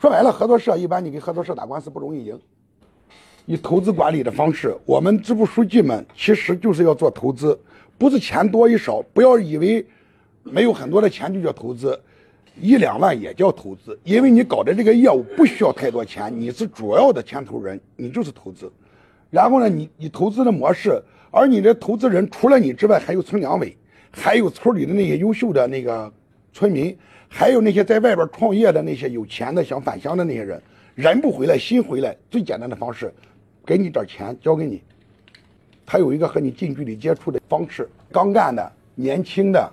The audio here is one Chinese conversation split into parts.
说白了，合作社一般你跟合作社打官司不容易赢。以投资管理的方式，我们支部书记们其实就是要做投资，不是钱多与少，不要以为没有很多的钱就叫投资，一两万也叫投资，因为你搞的这个业务不需要太多钱，你是主要的牵头人，你就是投资。然后呢，你你投资的模式，而你的投资人除了你之外，还有村两委，还有村里的那些优秀的那个村民，还有那些在外边创业的那些有钱的想返乡的那些人，人不回来心回来，最简单的方式。给你点钱交给你，他有一个和你近距离接触的方式。刚干的、年轻的，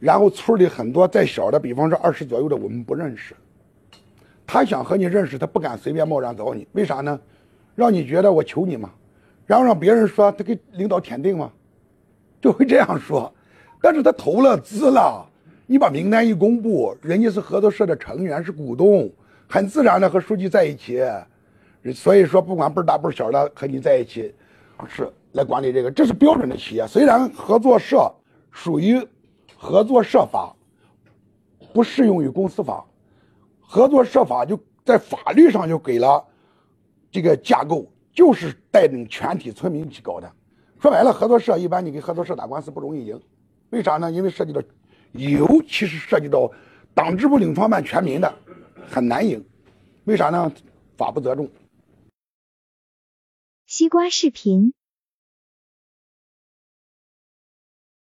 然后村里很多再小的，比方说二十左右的，我们不认识。他想和你认识，他不敢随便贸然找你，为啥呢？让你觉得我求你嘛，然后让别人说他给领导舔腚嘛，就会这样说。但是他投了资了，你把名单一公布，人家是合作社的成员，是股东，很自然的和书记在一起。所以说，不管辈儿大辈儿小的和你在一起，是来管理这个，这是标准的企业。虽然合作社属于合作社法，不适用于公司法，合作社法就在法律上就给了这个架构，就是带领全体村民一起搞的。说白了，合作社一般你跟合作社打官司不容易赢，为啥呢？因为涉及到，尤其是涉及到党支部领创办全民的，很难赢。为啥呢？法不责众。西瓜视频